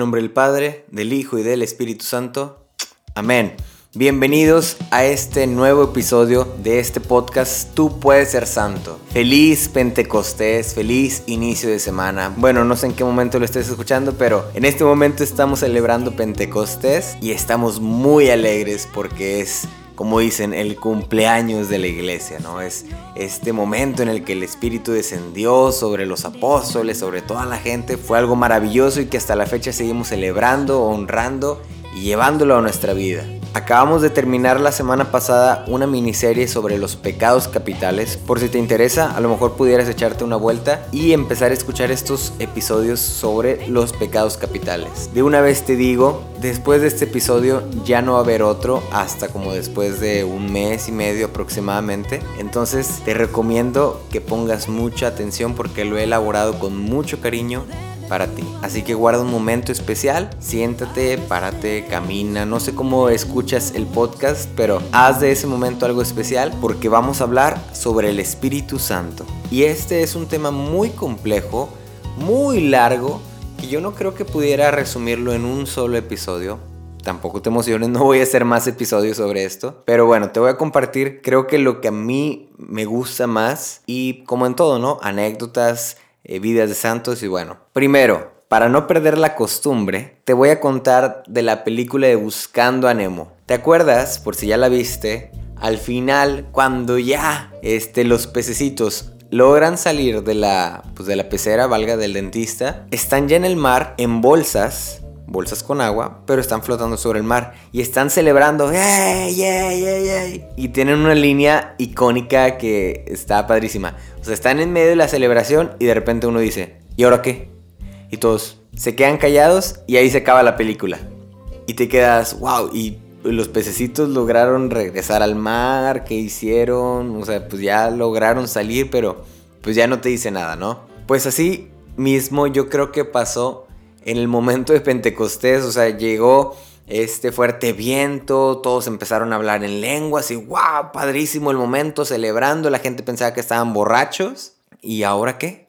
Nombre del Padre, del Hijo y del Espíritu Santo. Amén. Bienvenidos a este nuevo episodio de este podcast Tú puedes ser santo. Feliz Pentecostés, feliz inicio de semana. Bueno, no sé en qué momento lo estés escuchando, pero en este momento estamos celebrando Pentecostés y estamos muy alegres porque es como dicen, el cumpleaños de la iglesia, ¿no? Es este momento en el que el Espíritu descendió sobre los apóstoles, sobre toda la gente. Fue algo maravilloso y que hasta la fecha seguimos celebrando, honrando y llevándolo a nuestra vida. Acabamos de terminar la semana pasada una miniserie sobre los pecados capitales. Por si te interesa, a lo mejor pudieras echarte una vuelta y empezar a escuchar estos episodios sobre los pecados capitales. De una vez te digo, después de este episodio ya no va a haber otro hasta como después de un mes y medio aproximadamente. Entonces te recomiendo que pongas mucha atención porque lo he elaborado con mucho cariño para ti. Así que guarda un momento especial, siéntate, párate, camina, no sé cómo escuchas el podcast, pero haz de ese momento algo especial porque vamos a hablar sobre el Espíritu Santo. Y este es un tema muy complejo, muy largo, que yo no creo que pudiera resumirlo en un solo episodio. Tampoco te emociones, no voy a hacer más episodios sobre esto. Pero bueno, te voy a compartir creo que lo que a mí me gusta más y como en todo, ¿no? Anécdotas, eh, vidas de santos y bueno. Primero, para no perder la costumbre, te voy a contar de la película de Buscando a Nemo. ¿Te acuerdas? Por si ya la viste, al final, cuando ya este, los pececitos logran salir de la, pues de la pecera, valga del dentista, están ya en el mar en bolsas, bolsas con agua, pero están flotando sobre el mar y están celebrando. Y tienen una línea icónica que está padrísima. O sea, están en medio de la celebración y de repente uno dice, ¿y ahora qué? Y todos se quedan callados y ahí se acaba la película. Y te quedas, wow, y los pececitos lograron regresar al mar, ¿qué hicieron? O sea, pues ya lograron salir, pero pues ya no te dice nada, ¿no? Pues así mismo yo creo que pasó en el momento de Pentecostés, o sea, llegó este fuerte viento, todos empezaron a hablar en lenguas y wow, padrísimo el momento, celebrando, la gente pensaba que estaban borrachos. ¿Y ahora qué?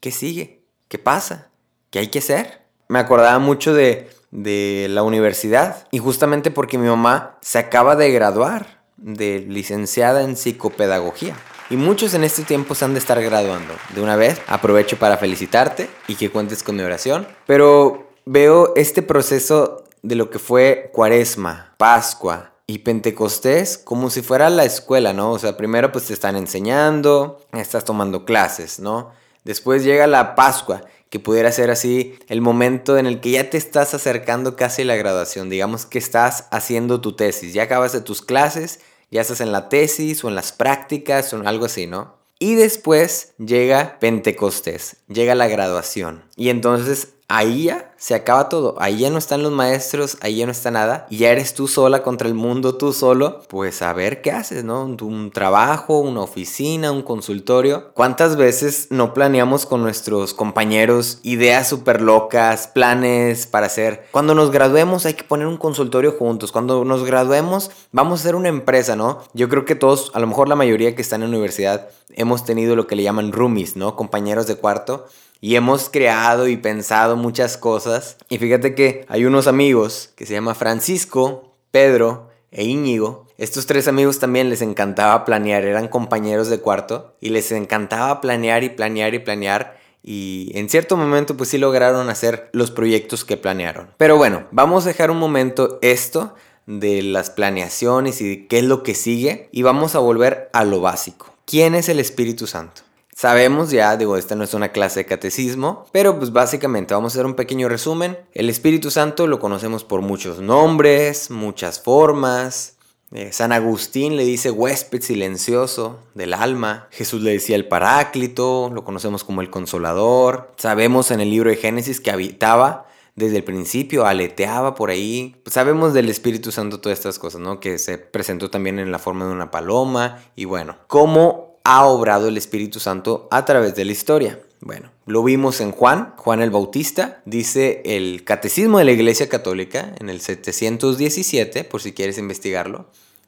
¿Qué sigue? ¿Qué pasa? ¿Qué hay que hacer? Me acordaba mucho de, de la universidad y justamente porque mi mamá se acaba de graduar de licenciada en psicopedagogía. Y muchos en este tiempo se han de estar graduando. De una vez, aprovecho para felicitarte y que cuentes con mi oración. Pero veo este proceso de lo que fue Cuaresma, Pascua y Pentecostés como si fuera la escuela, ¿no? O sea, primero pues te están enseñando, estás tomando clases, ¿no? Después llega la Pascua, que pudiera ser así el momento en el que ya te estás acercando casi a la graduación, digamos que estás haciendo tu tesis, ya acabas de tus clases, ya estás en la tesis o en las prácticas o en algo así, ¿no? Y después llega Pentecostés, llega la graduación. Y entonces ahí ya se acaba todo. Ahí ya no están los maestros, ahí ya no está nada. Y ya eres tú sola contra el mundo, tú solo. Pues a ver qué haces, ¿no? Un trabajo, una oficina, un consultorio. ¿Cuántas veces no planeamos con nuestros compañeros ideas súper locas, planes para hacer? Cuando nos graduemos hay que poner un consultorio juntos. Cuando nos graduemos vamos a hacer una empresa, ¿no? Yo creo que todos, a lo mejor la mayoría que están en la universidad, hemos tenido lo que le llaman roomies, ¿no? Compañeros de cuarto y hemos creado y pensado muchas cosas. Y fíjate que hay unos amigos que se llama Francisco, Pedro e Íñigo. Estos tres amigos también les encantaba planear, eran compañeros de cuarto y les encantaba planear y planear y planear. Y en cierto momento pues sí lograron hacer los proyectos que planearon. Pero bueno, vamos a dejar un momento esto de las planeaciones y qué es lo que sigue y vamos a volver a lo básico. ¿Quién es el Espíritu Santo? Sabemos ya, digo, esta no es una clase de catecismo, pero pues básicamente vamos a hacer un pequeño resumen. El Espíritu Santo lo conocemos por muchos nombres, muchas formas. Eh, San Agustín le dice huésped silencioso del alma. Jesús le decía el Paráclito, lo conocemos como el Consolador. Sabemos en el libro de Génesis que habitaba desde el principio, aleteaba por ahí. Sabemos del Espíritu Santo todas estas cosas, ¿no? Que se presentó también en la forma de una paloma. Y bueno, ¿cómo ha obrado el Espíritu Santo a través de la historia. Bueno, lo vimos en Juan, Juan el Bautista, dice el Catecismo de la Iglesia Católica en el 717, por si quieres investigarlo,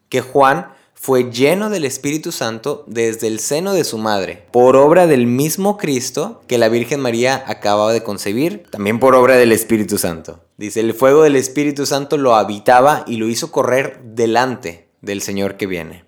que Juan fue lleno del Espíritu Santo desde el seno de su madre, por obra del mismo Cristo que la Virgen María acababa de concebir, también por obra del Espíritu Santo. Dice, el fuego del Espíritu Santo lo habitaba y lo hizo correr delante del Señor que viene.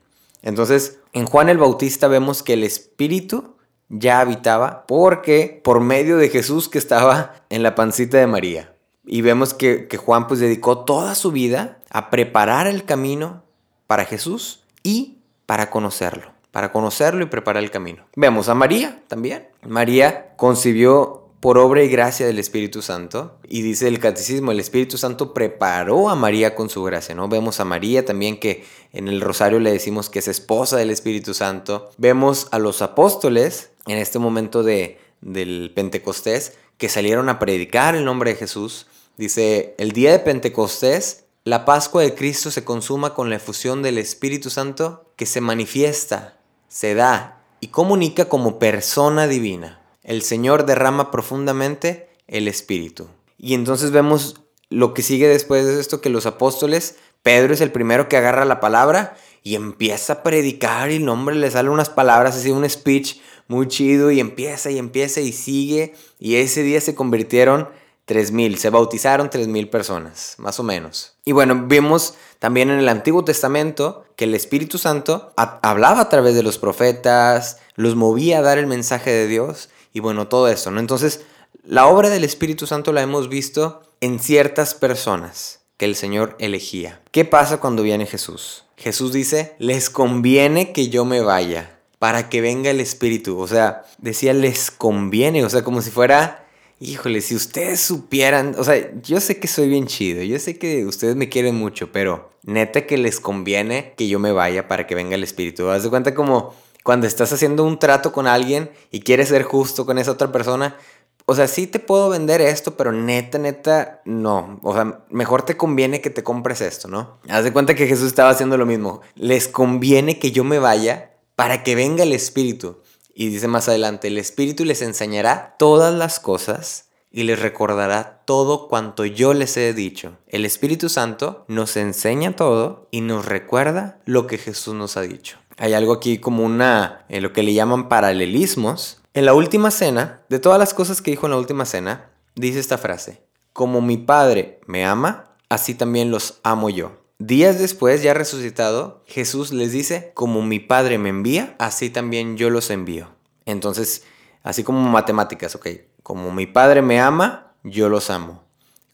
Entonces, en Juan el Bautista vemos que el Espíritu ya habitaba porque por medio de Jesús que estaba en la pancita de María. Y vemos que, Juan pues dedicó toda su vida a preparar el camino para Jesús y para conocerlo, para conocerlo y preparar el camino. Vemos a María también. María concibió por obra y gracia del Espíritu Santo. Y dice el catecismo, el Espíritu Santo preparó a María con su gracia, ¿no? Vemos a María también que en el rosario le decimos que es esposa del Espíritu Santo. Vemos a los apóstoles en este momento de, del Pentecostés que salieron a predicar el nombre de Jesús. Dice, el día de Pentecostés la Pascua de Cristo se consuma con la efusión del Espíritu Santo que se manifiesta, se da y comunica como persona divina. El Señor derrama profundamente el Espíritu. Y entonces vemos lo que sigue después de esto, que los apóstoles, Pedro es el primero que agarra la palabra y empieza a predicar y el hombre le sale unas palabras, así un speech muy chido y empieza y empieza y sigue y ese día se convirtieron 3.000, se bautizaron 3.000 personas, más o menos. Y bueno, vimos también en el Antiguo Testamento que el Espíritu Santo hablaba a través de los profetas, los movía a dar el mensaje de Dios y bueno, todo eso, ¿no? Entonces, la obra del Espíritu Santo la hemos visto en ciertas personas que el Señor elegía. ¿Qué pasa cuando viene Jesús? Jesús dice, les conviene que yo me vaya para que venga el Espíritu. O sea, decía, les conviene, o sea, como si fuera Híjole, si ustedes supieran, o sea, yo sé que soy bien chido, yo sé que ustedes me quieren mucho, pero neta que les conviene que yo me vaya para que venga el espíritu. Haz de cuenta como cuando estás haciendo un trato con alguien y quieres ser justo con esa otra persona, o sea, sí te puedo vender esto, pero neta, neta, no. O sea, mejor te conviene que te compres esto, ¿no? Haz de cuenta que Jesús estaba haciendo lo mismo. Les conviene que yo me vaya para que venga el Espíritu. Y dice más adelante, el Espíritu les enseñará todas las cosas y les recordará todo cuanto yo les he dicho. El Espíritu Santo nos enseña todo y nos recuerda lo que Jesús nos ha dicho. Hay algo aquí como una, en lo que le llaman paralelismos. En la última cena, de todas las cosas que dijo en la última cena, dice esta frase, como mi Padre me ama, así también los amo yo. Días después, ya resucitado, Jesús les dice, como mi Padre me envía, así también yo los envío. Entonces, así como matemáticas, ok, como mi Padre me ama, yo los amo.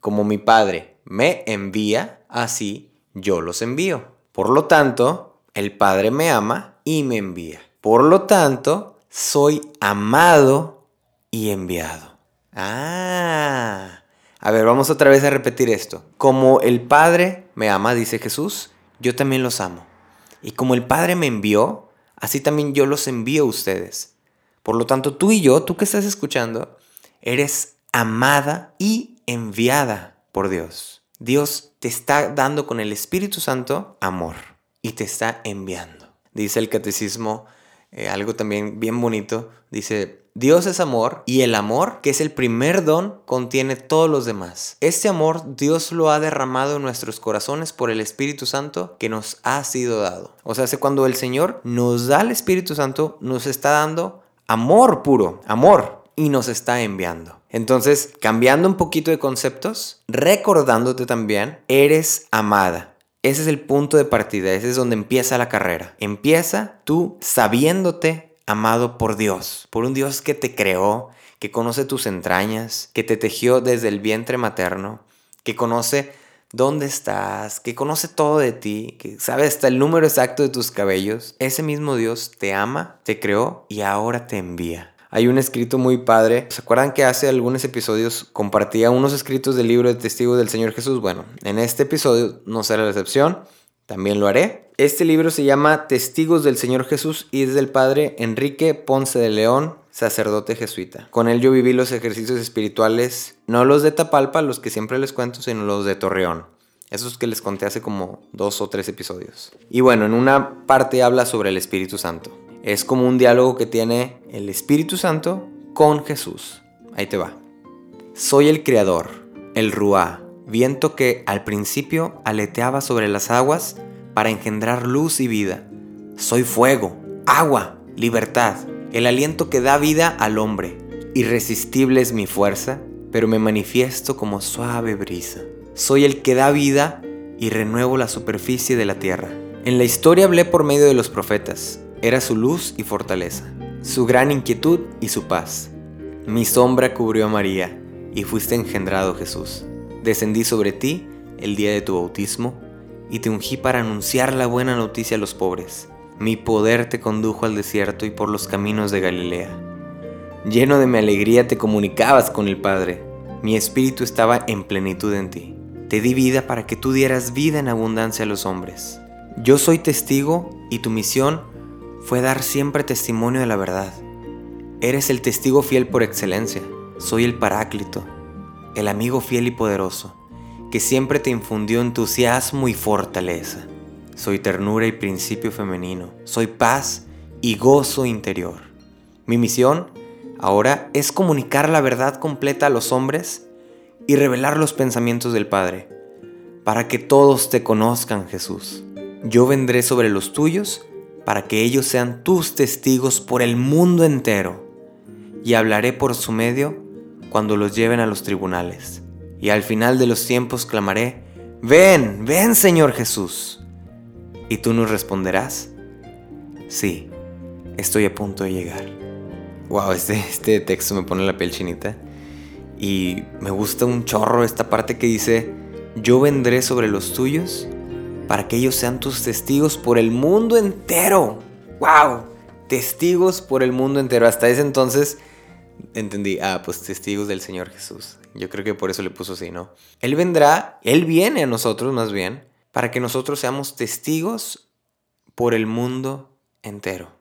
Como mi Padre me envía, así yo los envío. Por lo tanto, el Padre me ama y me envía. Por lo tanto, soy amado y enviado. Ah, a ver, vamos otra vez a repetir esto. Como el Padre me ama, dice Jesús, yo también los amo. Y como el Padre me envió, así también yo los envío a ustedes. Por lo tanto, tú y yo, tú que estás escuchando, eres amada y enviada por Dios. Dios te está dando con el Espíritu Santo amor y te está enviando. Dice el catecismo eh, algo también bien bonito. Dice, Dios es amor y el amor, que es el primer don, contiene todos los demás. Este amor Dios lo ha derramado en nuestros corazones por el Espíritu Santo que nos ha sido dado. O sea, cuando el Señor nos da el Espíritu Santo, nos está dando amor puro, amor, y nos está enviando. Entonces, cambiando un poquito de conceptos, recordándote también, eres amada. Ese es el punto de partida, ese es donde empieza la carrera. Empieza tú sabiéndote amado por Dios, por un Dios que te creó, que conoce tus entrañas, que te tejió desde el vientre materno, que conoce dónde estás, que conoce todo de ti, que sabe hasta el número exacto de tus cabellos. Ese mismo Dios te ama, te creó y ahora te envía. Hay un escrito muy padre. ¿Se acuerdan que hace algunos episodios compartía unos escritos del libro de testigos del Señor Jesús? Bueno, en este episodio no será la excepción. También lo haré. Este libro se llama Testigos del Señor Jesús y es del padre Enrique Ponce de León, sacerdote jesuita. Con él yo viví los ejercicios espirituales, no los de Tapalpa, los que siempre les cuento, sino los de Torreón. Esos que les conté hace como dos o tres episodios. Y bueno, en una parte habla sobre el Espíritu Santo. Es como un diálogo que tiene el Espíritu Santo con Jesús. Ahí te va. Soy el Creador, el Ruá, viento que al principio aleteaba sobre las aguas para engendrar luz y vida. Soy fuego, agua, libertad, el aliento que da vida al hombre. Irresistible es mi fuerza, pero me manifiesto como suave brisa. Soy el que da vida y renuevo la superficie de la tierra. En la historia hablé por medio de los profetas. Era su luz y fortaleza, su gran inquietud y su paz. Mi sombra cubrió a María y fuiste engendrado Jesús. Descendí sobre ti el día de tu bautismo y te ungí para anunciar la buena noticia a los pobres. Mi poder te condujo al desierto y por los caminos de Galilea. Lleno de mi alegría te comunicabas con el Padre. Mi espíritu estaba en plenitud en ti. Te di vida para que tú dieras vida en abundancia a los hombres. Yo soy testigo y tu misión fue dar siempre testimonio de la verdad. Eres el testigo fiel por excelencia. Soy el Paráclito, el amigo fiel y poderoso, que siempre te infundió entusiasmo y fortaleza. Soy ternura y principio femenino. Soy paz y gozo interior. Mi misión ahora es comunicar la verdad completa a los hombres y revelar los pensamientos del Padre, para que todos te conozcan, Jesús. Yo vendré sobre los tuyos para que ellos sean tus testigos por el mundo entero, y hablaré por su medio cuando los lleven a los tribunales. Y al final de los tiempos clamaré, ven, ven Señor Jesús. Y tú nos responderás, sí, estoy a punto de llegar. Wow, este, este texto me pone la piel chinita. Y me gusta un chorro esta parte que dice, yo vendré sobre los tuyos para que ellos sean tus testigos por el mundo entero. ¡Wow! Testigos por el mundo entero. Hasta ese entonces entendí, ah, pues testigos del Señor Jesús. Yo creo que por eso le puso así, ¿no? Él vendrá, Él viene a nosotros más bien, para que nosotros seamos testigos por el mundo entero.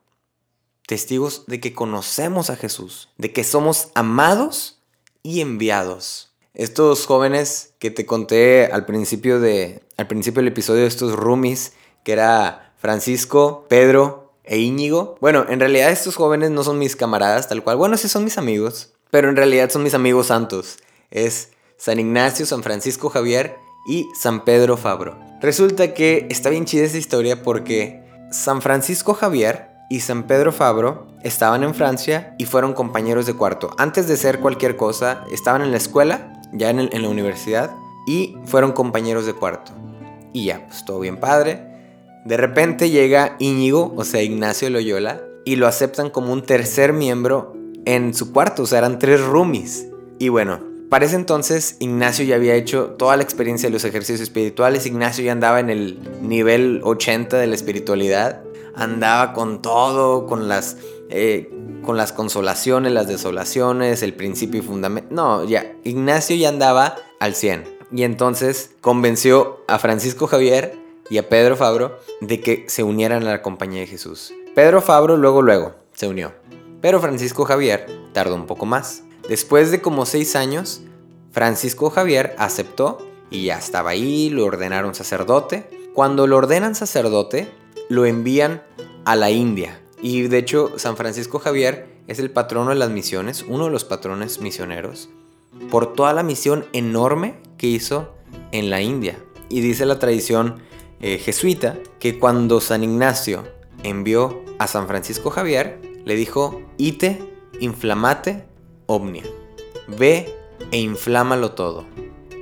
Testigos de que conocemos a Jesús, de que somos amados y enviados. Estos jóvenes que te conté al principio, de, al principio del episodio estos roomies, que era Francisco, Pedro e Íñigo. Bueno, en realidad estos jóvenes no son mis camaradas tal cual. Bueno, sí son mis amigos, pero en realidad son mis amigos santos. Es San Ignacio, San Francisco Javier y San Pedro Fabro. Resulta que está bien chida esa historia porque San Francisco Javier y San Pedro Fabro estaban en Francia y fueron compañeros de cuarto. Antes de ser cualquier cosa, estaban en la escuela, ya en, la universidad, y fueron compañeros de cuarto. Y ya, pues todo bien padre. De repente llega Íñigo, o sea, Ignacio Loyola, y lo aceptan como un tercer miembro en su cuarto, o sea, eran tres roomies. Y bueno, para ese entonces Ignacio ya había hecho toda la experiencia de los ejercicios espirituales, Ignacio ya andaba en el nivel 80 de la espiritualidad, andaba con todo, con las, eh, con las consolaciones, las desolaciones, el principio y fundamento. No, ya, Ignacio ya andaba al 100. Y entonces convenció a Francisco Javier y a Pedro Fabro de que se unieran a la compañía de Jesús. Pedro Fabro luego, luego se unió. Pero Francisco Javier tardó un poco más. Después de como seis años, Francisco Javier aceptó y ya estaba ahí, lo ordenaron sacerdote. Cuando lo ordenan sacerdote, lo envían a la India. Y de hecho, San Francisco Javier es el patrono de las misiones, uno de los patrones misioneros, por toda la misión enorme que hizo en la India. Y dice la tradición eh, jesuita que cuando San Ignacio envió a San Francisco Javier, le dijo, ite, inflamate, omnia. Ve e inflámalo todo.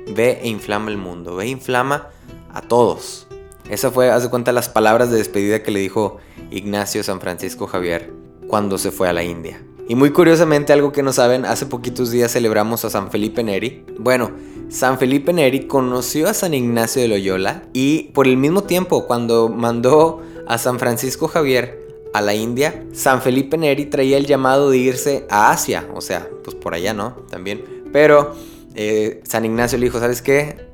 Ve e inflama el mundo. Ve e inflama a todos. Esa fue, haz de cuenta, las palabras de despedida que le dijo Ignacio San Francisco Javier cuando se fue a la India. Y muy curiosamente, algo que no saben, hace poquitos días celebramos a San Felipe Neri. Bueno, San Felipe Neri conoció a San Ignacio de Loyola y por el mismo tiempo, cuando mandó a San Francisco Javier a la India, San Felipe Neri traía el llamado de irse a Asia, o sea, pues por allá, ¿no? También. Pero eh, San Ignacio le dijo, ¿sabes qué?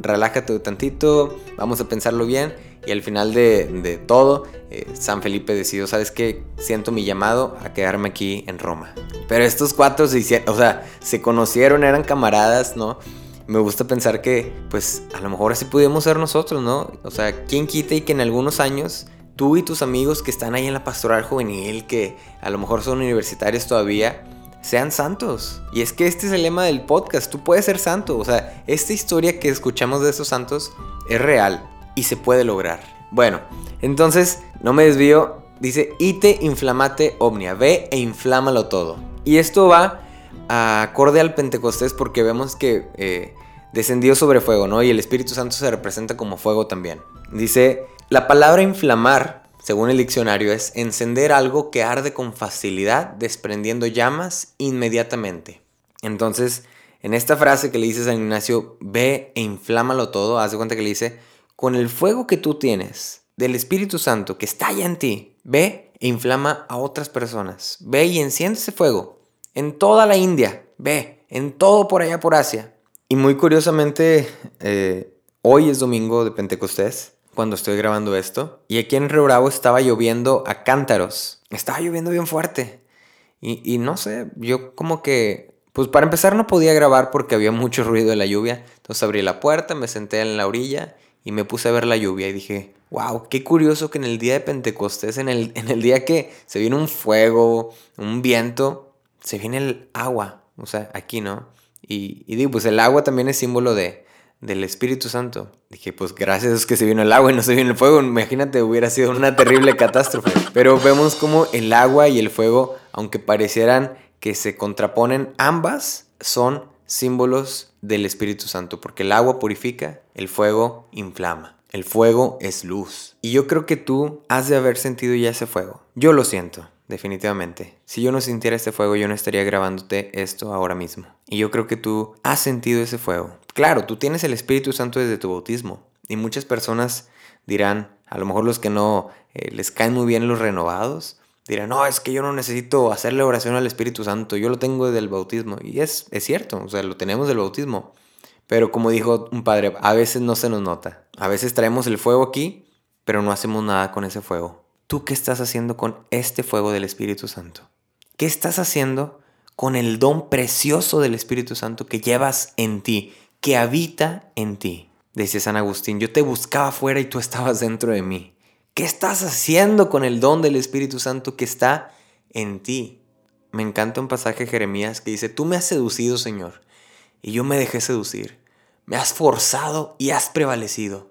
Relájate tantito, vamos a pensarlo bien. Y al final de, todo, eh, San Felipe decidió, ¿sabes qué? Siento mi llamado a quedarme aquí en Roma. Pero estos cuatro se hicieron, o sea, se conocieron, eran camaradas, ¿no? Me gusta pensar que, pues, a lo mejor así pudimos ser nosotros, ¿no? O sea, ¿quién quita y que en algunos años tú y tus amigos que están ahí en la pastoral juvenil, que a lo mejor son universitarios todavía, sean santos. Y es que este es el lema del podcast, tú puedes ser santo. O sea, esta historia que escuchamos de esos santos es real y se puede lograr. Bueno, entonces, no me desvío. Dice, ite inflamate omnia, ve e inflámalo todo. Y esto va acorde al Pentecostés porque vemos que eh, descendió sobre fuego, ¿no? Y el Espíritu Santo se representa como fuego también. Dice, la palabra inflamar, según el diccionario, es encender algo que arde con facilidad, desprendiendo llamas inmediatamente. Entonces, en esta frase que le dice San Ignacio, ve e inflámalo todo, haz de cuenta que le dice, con el fuego que tú tienes del Espíritu Santo que está allá en ti, ve e inflama a otras personas. Ve y enciende ese fuego en toda la India, ve, en todo por allá por Asia. Y muy curiosamente, eh, hoy es domingo de Pentecostés, cuando estoy grabando esto, y aquí en Río estaba lloviendo a cántaros. Estaba lloviendo bien fuerte. Y, y no sé, yo como que, pues para empezar no podía grabar porque había mucho ruido de la lluvia. Entonces abrí la puerta, me senté en la orilla y me puse a ver la lluvia y dije, wow, qué curioso que en el día de Pentecostés, en el, en el día que se viene un fuego, un viento, se viene el agua, o sea, aquí, ¿no? Y, digo, pues el agua también es símbolo de, del Espíritu Santo. Dije, pues gracias es que se vino el agua y no se vino el fuego. Imagínate, hubiera sido una terrible catástrofe. Pero vemos como el agua y el fuego, aunque parecieran que se contraponen, ambas son símbolos del Espíritu Santo, porque el agua purifica, el fuego inflama. El fuego es luz. Y yo creo que tú has de haber sentido ya ese fuego. Yo lo siento definitivamente. Si yo no sintiera este fuego, yo no estaría grabándote esto ahora mismo. Y yo creo que tú has sentido ese fuego. Claro, tú tienes el Espíritu Santo desde tu bautismo. Y muchas personas dirán, a lo mejor los que no eh, les caen muy bien los renovados, dirán, no, es que yo no necesito hacerle oración al Espíritu Santo, yo lo tengo desde el bautismo. Y es, es cierto, o sea, lo tenemos del bautismo. Pero como dijo un padre, a veces no se nos nota. A veces traemos el fuego aquí, pero no hacemos nada con ese fuego. ¿Tú qué estás haciendo con este fuego del Espíritu Santo? ¿Qué estás haciendo con el don precioso del Espíritu Santo que llevas en ti, que habita en ti? Dice San Agustín, yo te buscaba afuera y tú estabas dentro de mí. ¿Qué estás haciendo con el don del Espíritu Santo que está en ti? Me encanta un pasaje de Jeremías que dice, tú me has seducido, Señor, y yo me dejé seducir. Me has forzado y has prevalecido.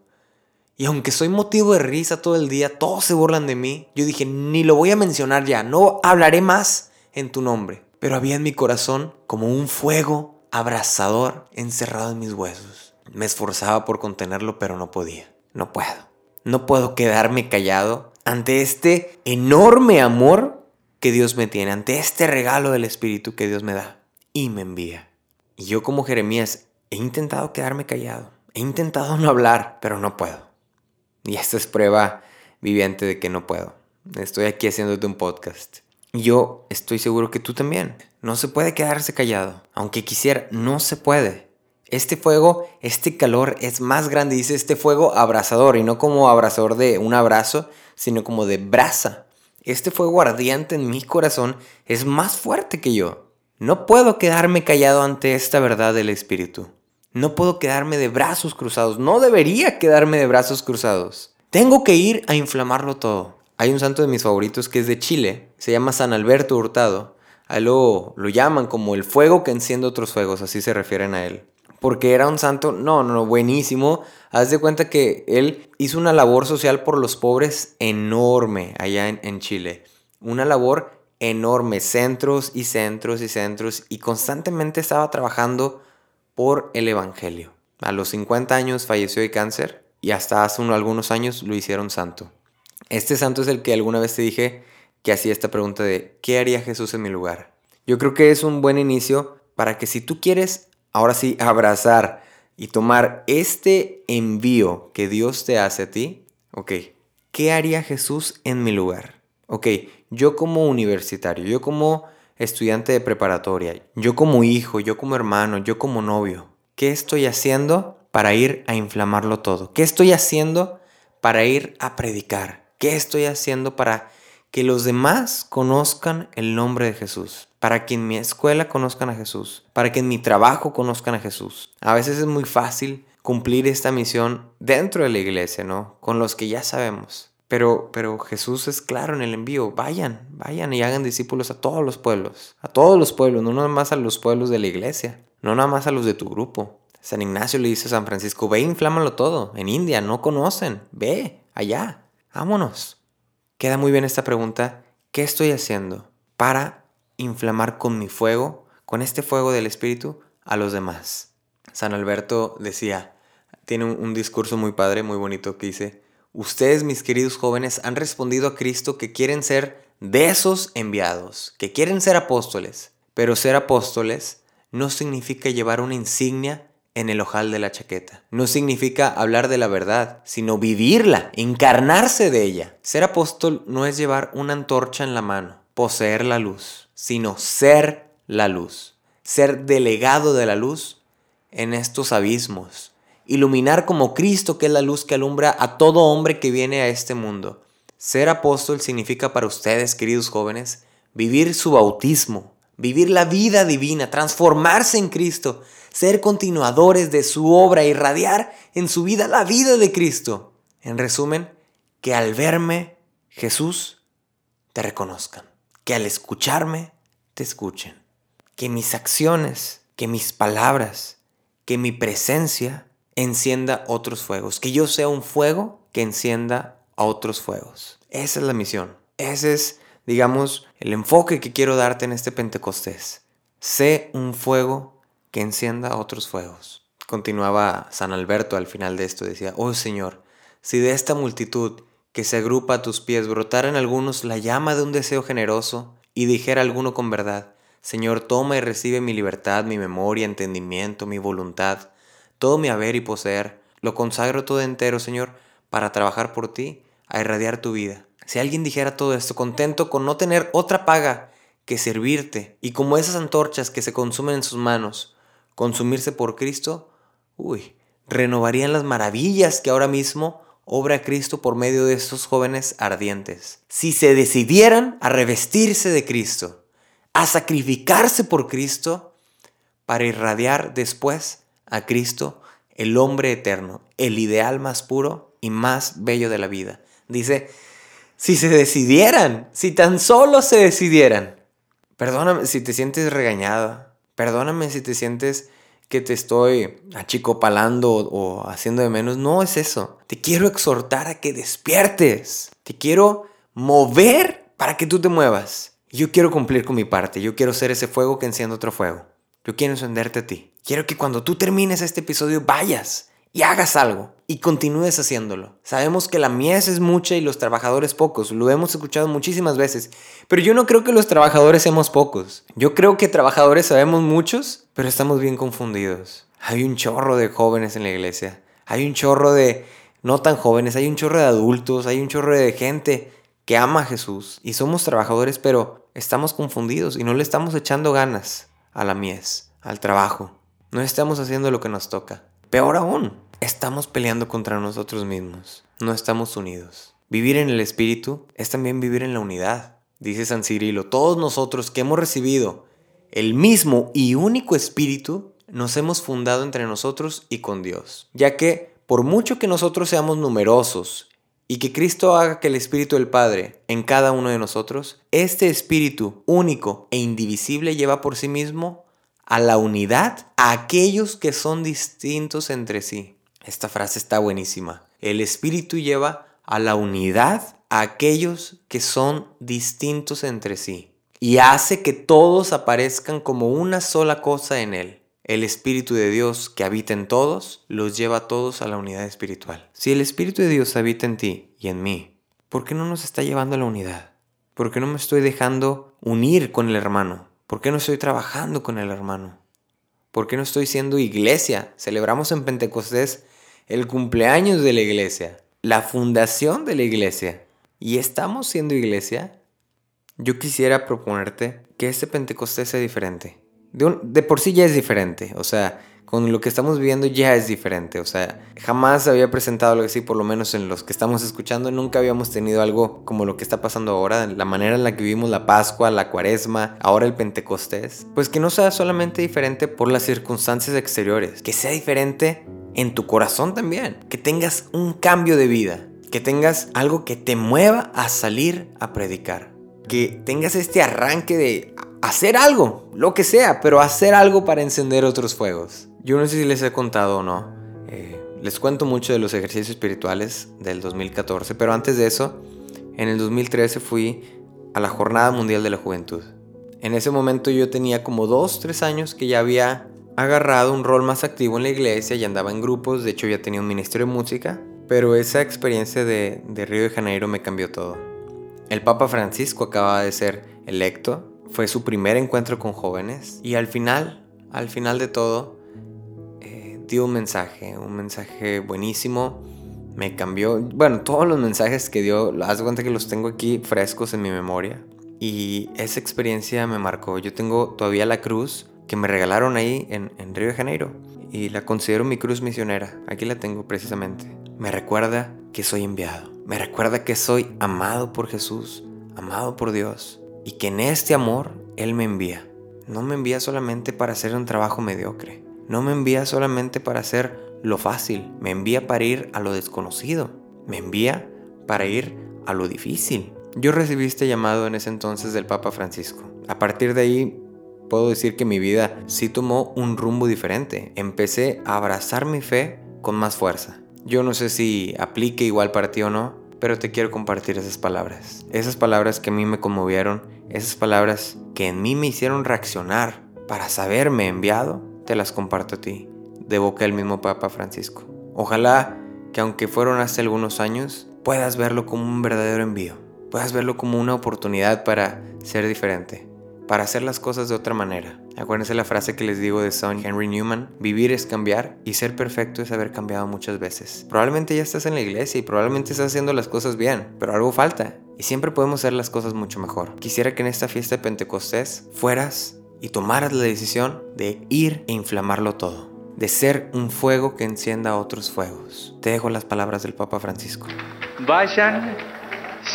Y aunque soy motivo de risa todo el día, todos se burlan de mí, yo dije, ni lo voy a mencionar ya, no hablaré más en tu nombre. Pero había en mi corazón como un fuego abrasador encerrado en mis huesos. Me esforzaba por contenerlo, pero no podía. No puedo. No puedo quedarme callado ante este enorme amor que Dios me tiene, ante este regalo del Espíritu que Dios me da y me envía. Y yo como Jeremías he intentado quedarme callado, he intentado no hablar, pero no puedo. Y esta es prueba viviente de que no puedo. Estoy aquí haciéndote un podcast. Y yo estoy seguro que tú también. No se puede quedarse callado. Aunque quisiera, no se puede. Este fuego, este calor es más grande, dice este fuego abrasador, y no como abrasador de un abrazo, sino como de brasa. Este fuego ardiente en mi corazón es más fuerte que yo. No puedo quedarme callado ante esta verdad del Espíritu. No puedo quedarme de brazos cruzados. No debería quedarme de brazos cruzados. Tengo que ir a inflamarlo todo. Hay un santo de mis favoritos que es de Chile. Se llama San Alberto Hurtado. A él lo, lo llaman como el fuego que enciende otros fuegos. Así se refieren a él. Porque era un santo, no, no, buenísimo. Haz de cuenta que él hizo una labor social por los pobres enorme allá en, en Chile. Una labor enorme. Centros y centros y centros. Y constantemente estaba trabajando por el Evangelio. A los 50 años falleció de cáncer y hasta hace unos, algunos años lo hicieron santo. Este santo es el que alguna vez te dije que hacía esta pregunta de ¿qué haría Jesús en mi lugar? Yo creo que es un buen inicio para que si tú quieres ahora sí abrazar y tomar este envío que Dios te hace a ti, ok, ¿qué haría Jesús en mi lugar? Ok, yo como universitario, yo como estudiante de preparatoria, yo como hijo, yo como hermano, yo como novio, ¿qué estoy haciendo para ir a inflamarlo todo? ¿Qué estoy haciendo para ir a predicar? ¿Qué estoy haciendo para que los demás conozcan el nombre de Jesús? Para que en mi escuela conozcan a Jesús, para que en mi trabajo conozcan a Jesús. A veces es muy fácil cumplir esta misión dentro de la iglesia, ¿no? Con los que ya sabemos. Pero, pero Jesús es claro en el envío. Vayan, vayan y hagan discípulos a todos los pueblos. A todos los pueblos, no nada más a los pueblos de la iglesia. No nada más a los de tu grupo. San Ignacio le dice a San Francisco, ve, inflámalo todo. En India no conocen. Ve, allá, vámonos. Queda muy bien esta pregunta, ¿qué estoy haciendo para inflamar con mi fuego, con este fuego del Espíritu, a los demás? San Alberto decía, tiene un, discurso muy padre, muy bonito, que dice, ustedes mis queridos jóvenes han respondido a Cristo que quieren ser de esos enviados, que quieren ser apóstoles, pero ser apóstoles no significa llevar una insignia en el ojal de la chaqueta. No significa hablar de la verdad, sino vivirla, encarnarse de ella. Ser apóstol no es llevar una antorcha en la mano, poseer la luz, sino ser la luz, ser delegado de la luz en estos abismos, iluminar como Cristo que es la luz que alumbra a todo hombre que viene a este mundo. Ser apóstol significa para ustedes, queridos jóvenes, vivir su bautismo, vivir la vida divina, transformarse en Cristo, ser continuadores de su obra, irradiar en su vida la vida de Cristo. En resumen, que al verme, Jesús, te reconozcan, que al escucharme, te escuchen, que mis acciones, que mis palabras, que mi presencia encienda otros fuegos, que yo sea un fuego que encienda a otros fuegos. Esa es la misión. Ese es, digamos, el enfoque que quiero darte en este Pentecostés. Sé un fuego que encienda otros fuegos. Continuaba San Alberto al final de esto, decía, oh Señor, si de esta multitud que se agrupa a tus pies brotara en algunos la llama de un deseo generoso y dijera alguno con verdad, Señor, toma y recibe mi libertad, mi memoria, entendimiento, mi voluntad, todo mi haber y poseer, lo consagro todo entero, Señor, para trabajar por ti, a irradiar tu vida. Si alguien dijera todo esto, contento con no tener otra paga que servirte, y como esas antorchas que se consumen en sus manos, consumirse por Cristo, uy, renovarían las maravillas que ahora mismo obra Cristo por medio de estos jóvenes ardientes. Si se decidieran a revestirse de Cristo, a sacrificarse por Cristo, para irradiar después a Cristo, el hombre eterno, el ideal más puro y más bello de la vida. Dice, si se decidieran, si tan solo se decidieran, perdóname si te sientes regañada, Perdóname si te sientes que te estoy achicopalando o haciendo de menos. No es eso. Te quiero exhortar a que despiertes. Te quiero mover para que tú te muevas. Yo quiero cumplir con mi parte. Yo quiero ser ese fuego que enciende otro fuego. Yo quiero encenderte a ti. Quiero que cuando tú termines este episodio vayas y hagas algo y continúes haciéndolo. Sabemos que la mies es mucha y los trabajadores pocos, lo hemos escuchado muchísimas veces, pero yo no creo que los trabajadores seamos pocos. Yo creo que trabajadores sabemos muchos, pero estamos bien confundidos. Hay un chorro de jóvenes en la iglesia, hay un chorro de no tan jóvenes, hay un chorro de adultos, hay un chorro de gente que ama a Jesús y somos trabajadores, pero estamos confundidos y no le estamos echando ganas a la mies, al trabajo. No estamos haciendo lo que nos toca. Peor aún, estamos peleando contra nosotros mismos. No estamos unidos. Vivir en el Espíritu es también vivir en la unidad. Dice San Cirilo, todos nosotros que hemos recibido el mismo y único Espíritu, nos hemos fundado entre nosotros y con Dios. Ya que, por mucho que nosotros seamos numerosos y que Cristo haga que el Espíritu del Padre en cada uno de nosotros, este Espíritu único e indivisible lleva por sí mismo a la unidad a aquellos que son distintos entre sí. Esta frase está buenísima. El Espíritu lleva a la unidad a aquellos que son distintos entre sí y hace que todos aparezcan como una sola cosa en Él. El Espíritu de Dios que habita en todos los lleva a todos a la unidad espiritual. Si el Espíritu de Dios habita en ti y en mí, ¿por qué no nos está llevando a la unidad? ¿Por qué no me estoy dejando unir con el hermano? ¿Por qué no estoy trabajando con el hermano? ¿Por qué no estoy siendo iglesia? Celebramos en Pentecostés el cumpleaños de la iglesia, la fundación de la iglesia. ¿Y estamos siendo iglesia? Yo quisiera proponerte que este Pentecostés sea diferente. De, por sí ya es diferente. O sea, con lo que estamos viviendo ya es diferente. O sea, jamás había presentado algo así, por lo menos en los que estamos escuchando, nunca habíamos tenido algo como lo que está pasando ahora, la manera en la que vivimos la Pascua, la Cuaresma, ahora el Pentecostés. Pues que no sea solamente diferente por las circunstancias exteriores, que sea diferente en tu corazón también, que tengas un cambio de vida, que tengas algo que te mueva a salir a predicar, que tengas este arranque de hacer algo, lo que sea, pero hacer algo para encender otros fuegos. Yo no sé si les he contado o no. Eh, les cuento mucho de los ejercicios espirituales del 2014, pero antes de eso, en el 2013 fui a la Jornada Mundial de la Juventud. En ese momento yo tenía como 2, 3 años que ya había agarrado un rol más activo en la iglesia y andaba en grupos, de hecho ya tenía un ministerio de música, pero esa experiencia de, de Río de Janeiro me cambió todo. El Papa Francisco acaba de ser electo, fue su primer encuentro con jóvenes y al final, al final de todo, eh, dio un mensaje, un mensaje buenísimo, me cambió, bueno, todos los mensajes que dio, haz de cuenta que los tengo aquí frescos en mi memoria y esa experiencia me marcó. Yo tengo todavía la cruz que me regalaron ahí en, en Río de Janeiro y la considero mi cruz misionera. Aquí la tengo precisamente. Me recuerda que soy enviado. Me recuerda que soy amado por Jesús, amado por Dios y que en este amor Él me envía. No me envía solamente para hacer un trabajo mediocre. No me envía solamente para hacer lo fácil. Me envía para ir a lo desconocido. Me envía para ir a lo difícil. Yo recibí este llamado en ese entonces del Papa Francisco. A partir de ahí puedo decir que mi vida sí tomó un rumbo diferente. Empecé a abrazar mi fe con más fuerza. Yo no sé si aplique igual para ti o no, pero te quiero compartir esas palabras. Esas palabras que a mí me conmovieron, esas palabras que en mí me hicieron reaccionar para saberme enviado, te las comparto a ti, de boca del mismo Papa Francisco. Ojalá que aunque fueron hace algunos años, puedas verlo como un verdadero envío, puedas verlo como una oportunidad para ser diferente, para hacer las cosas de otra manera. Acuérdense la frase que les digo de Son Henry Newman, vivir es cambiar y ser perfecto es haber cambiado muchas veces. Probablemente ya estás en la iglesia y probablemente estás haciendo las cosas bien, pero algo falta y siempre podemos hacer las cosas mucho mejor. Quisiera que en esta fiesta de Pentecostés fueras y tomaras la decisión de ir e inflamarlo todo, de ser un fuego que encienda otros fuegos. Te dejo las palabras del Papa Francisco. Vayan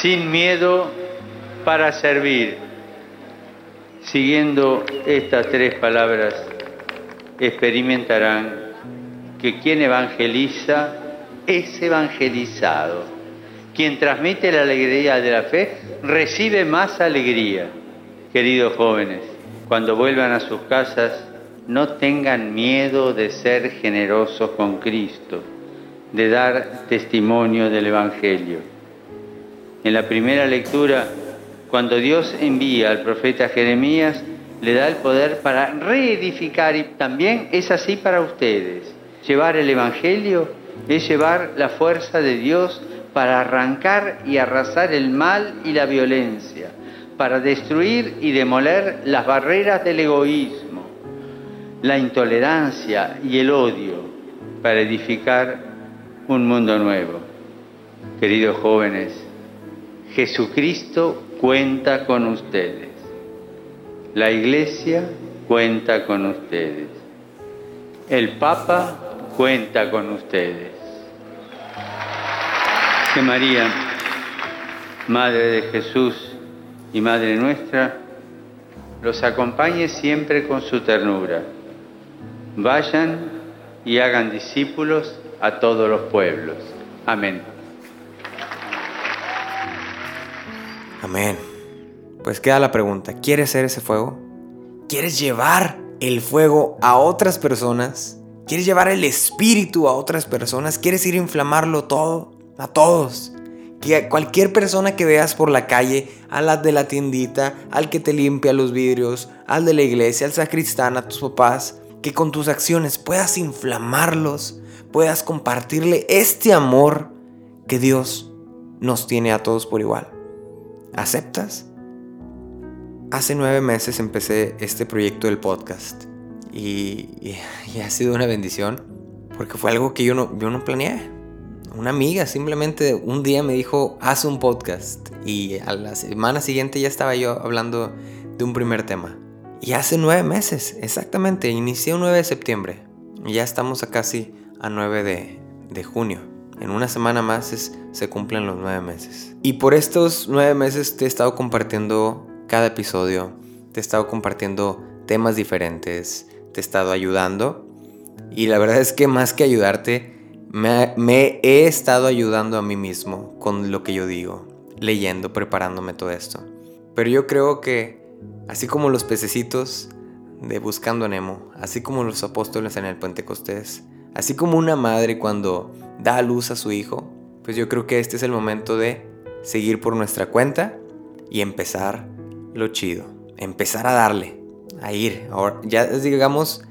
sin miedo para servir Siguiendo estas tres palabras, experimentarán que quien evangeliza es evangelizado. Quien transmite la alegría de la fe recibe más alegría. Queridos jóvenes, cuando vuelvan a sus casas, no tengan miedo de ser generosos con Cristo, de dar testimonio del Evangelio. En la primera lectura cuando Dios envía al profeta Jeremías, le da el poder para reedificar y también es así para ustedes. Llevar el Evangelio es llevar la fuerza de Dios para arrancar y arrasar el mal y la violencia, para destruir y demoler las barreras del egoísmo, la intolerancia y el odio, para edificar un mundo nuevo. Queridos jóvenes, Jesucristo cuenta con ustedes. La iglesia cuenta con ustedes. El Papa cuenta con ustedes. Que María, Madre de Jesús y Madre nuestra, los acompañe siempre con su ternura. Vayan y hagan discípulos a todos los pueblos. Amén. Amén. Pues queda la pregunta, ¿quieres ser ese fuego? ¿Quieres llevar el fuego a otras personas? ¿Quieres llevar el espíritu a otras personas? ¿Quieres ir a inflamarlo todo? A todos. Que cualquier persona que veas por la calle, a la de la tiendita, al que te limpia los vidrios, al de la iglesia, al sacristán, a tus papás, que con tus acciones puedas inflamarlos, puedas compartirle este amor que Dios nos tiene a todos por igual. ¿Aceptas? Hace nueve meses empecé este proyecto del podcast y, ha sido una bendición porque fue algo que yo no, yo no planeé. Una amiga simplemente un día me dijo, haz un podcast y a la semana siguiente ya estaba yo hablando de un primer tema. Y hace nueve meses, exactamente, inicié un 9 de septiembre. Y ya estamos a casi a 9 de, de junio. En una semana más se cumplen los nueve meses. Y por estos nueve meses te he estado compartiendo cada episodio, te he estado compartiendo temas diferentes, te he estado ayudando. Y la verdad es que más que ayudarte, me, me he estado ayudando a mí mismo con lo que yo digo, leyendo, preparándome todo esto. Pero yo creo que, así como los pececitos de Buscando Nemo, así como los apóstoles en el Pentecostés, Así como una madre cuando da a luz a su hijo, pues yo creo que este es el momento de seguir por nuestra cuenta y empezar lo chido. Empezar a darle, a ir. Ahora, ya digamos,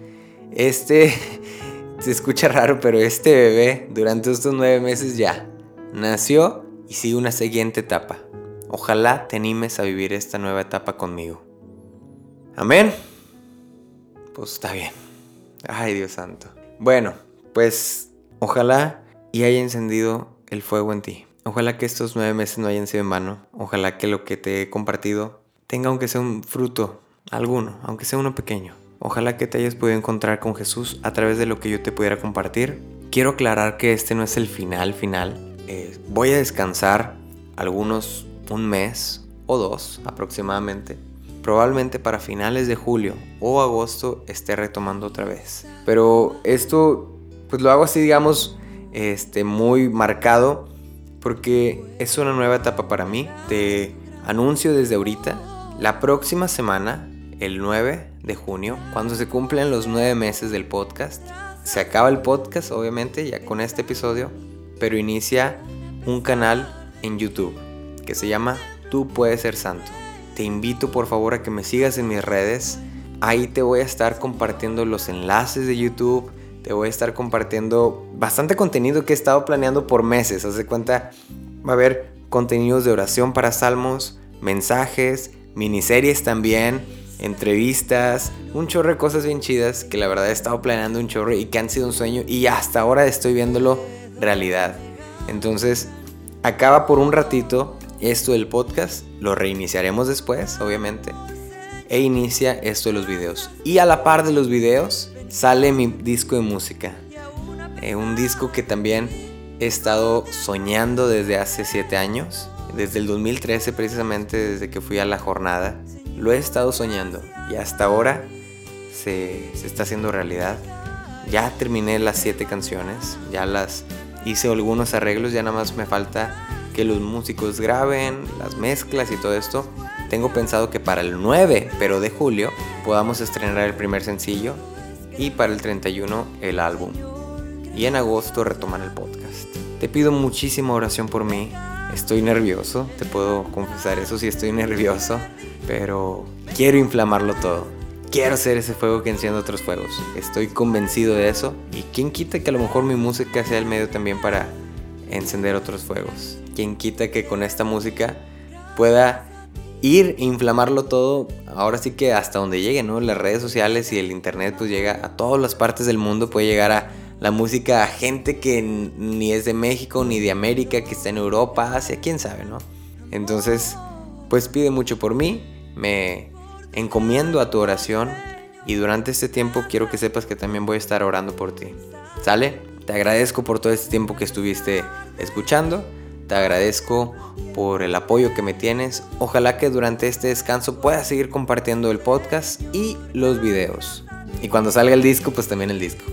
este se escucha raro, pero este bebé durante estos nueve meses ya nació y sigue una siguiente etapa. Ojalá te animes a vivir esta nueva etapa conmigo. Amén. Pues está bien. Ay, Dios santo. Bueno, pues ojalá y haya encendido el fuego en ti. Ojalá que estos nueve meses no hayan sido en vano. Ojalá que lo que te he compartido tenga aunque sea un fruto, alguno, aunque sea uno pequeño. Ojalá que te hayas podido encontrar con Jesús a través de lo que yo te pudiera compartir. Quiero aclarar que este no es el final final. Eh, voy a descansar algunos un mes o dos aproximadamente. Probablemente para finales de julio o agosto esté retomando otra vez. Pero esto pues lo hago así digamos este, muy marcado porque es una nueva etapa para mí. Te anuncio desde ahorita, la próxima semana, el 9 de junio, cuando se cumplen los nueve meses del podcast, se acaba el podcast obviamente ya con este episodio, pero inicia un canal en YouTube que se llama Tú puedes ser santo. Te invito por favor a que me sigas en mis redes. Ahí te voy a estar compartiendo los enlaces de YouTube, te voy a estar compartiendo bastante contenido que he estado planeando por meses. Haz de cuenta, va a haber contenidos de oración para salmos, mensajes, miniseries también, entrevistas, un chorro de cosas bien chidas que la verdad he estado planeando un chorro y que han sido un sueño y hasta ahora estoy viéndolo realidad. Entonces, acaba por un ratito esto del podcast, lo reiniciaremos después, obviamente, e inicia esto de los videos. Y a la par de los videos, sale mi disco de música. Eh, un disco que también he estado soñando desde hace 7 años, desde el 2013 precisamente, desde que fui a la jornada. Lo he estado soñando y hasta ahora se, se está haciendo realidad. Ya terminé las 7 canciones, ya las hice algunos arreglos, ya nada más me falta que los músicos graben las mezclas y todo esto. Tengo pensado que para el 9, pero de julio, podamos estrenar el primer sencillo y para el 31 el álbum. Y en agosto retomar el podcast. Te pido muchísima oración por mí. Estoy nervioso, te puedo confesar eso si estoy nervioso, pero quiero inflamarlo todo. Quiero ser ese fuego que enciende otros fuegos. Estoy convencido de eso. Y quién quita que a lo mejor mi música sea el medio también para encender otros fuegos. Quién quita que con esta música pueda ir e inflamarlo todo, ahora sí que hasta donde llegue, ¿no? Las redes sociales y el internet pues llega a todas las partes del mundo, puede llegar a la música a gente que ni es de México ni de América, que está en Europa, Asia, quién sabe, ¿no? Entonces, pues pide mucho por mí, me encomiendo a tu oración y durante este tiempo quiero que sepas que también voy a estar orando por ti. ¿Sale? Te agradezco por todo este tiempo que estuviste escuchando. Te agradezco por el apoyo que me tienes. Ojalá que durante este descanso puedas seguir compartiendo el podcast y los videos. Y cuando salga el disco, pues también el disco.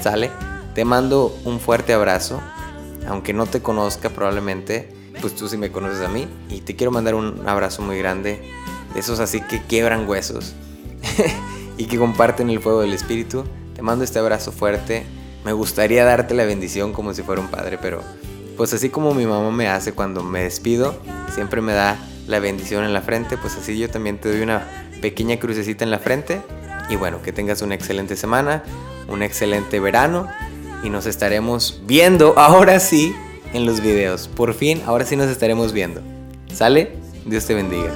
¿Sale? Te mando un fuerte abrazo. Aunque no te conozca probablemente, pues tú sí me conoces a mí. Y te quiero mandar un abrazo muy grande. De esos así que quiebran huesos. y que comparten el fuego del espíritu. Te mando este abrazo fuerte. Me gustaría darte la bendición como si fuera un padre, pero pues así como mi mamá me hace cuando me despido, siempre me da la bendición en la frente, pues así yo también te doy una pequeña crucecita en la frente. Y bueno, que tengas una excelente semana, un excelente verano y nos estaremos viendo ahora sí en los videos. Por fin, ahora sí nos estaremos viendo. ¿Sale? Dios te bendiga.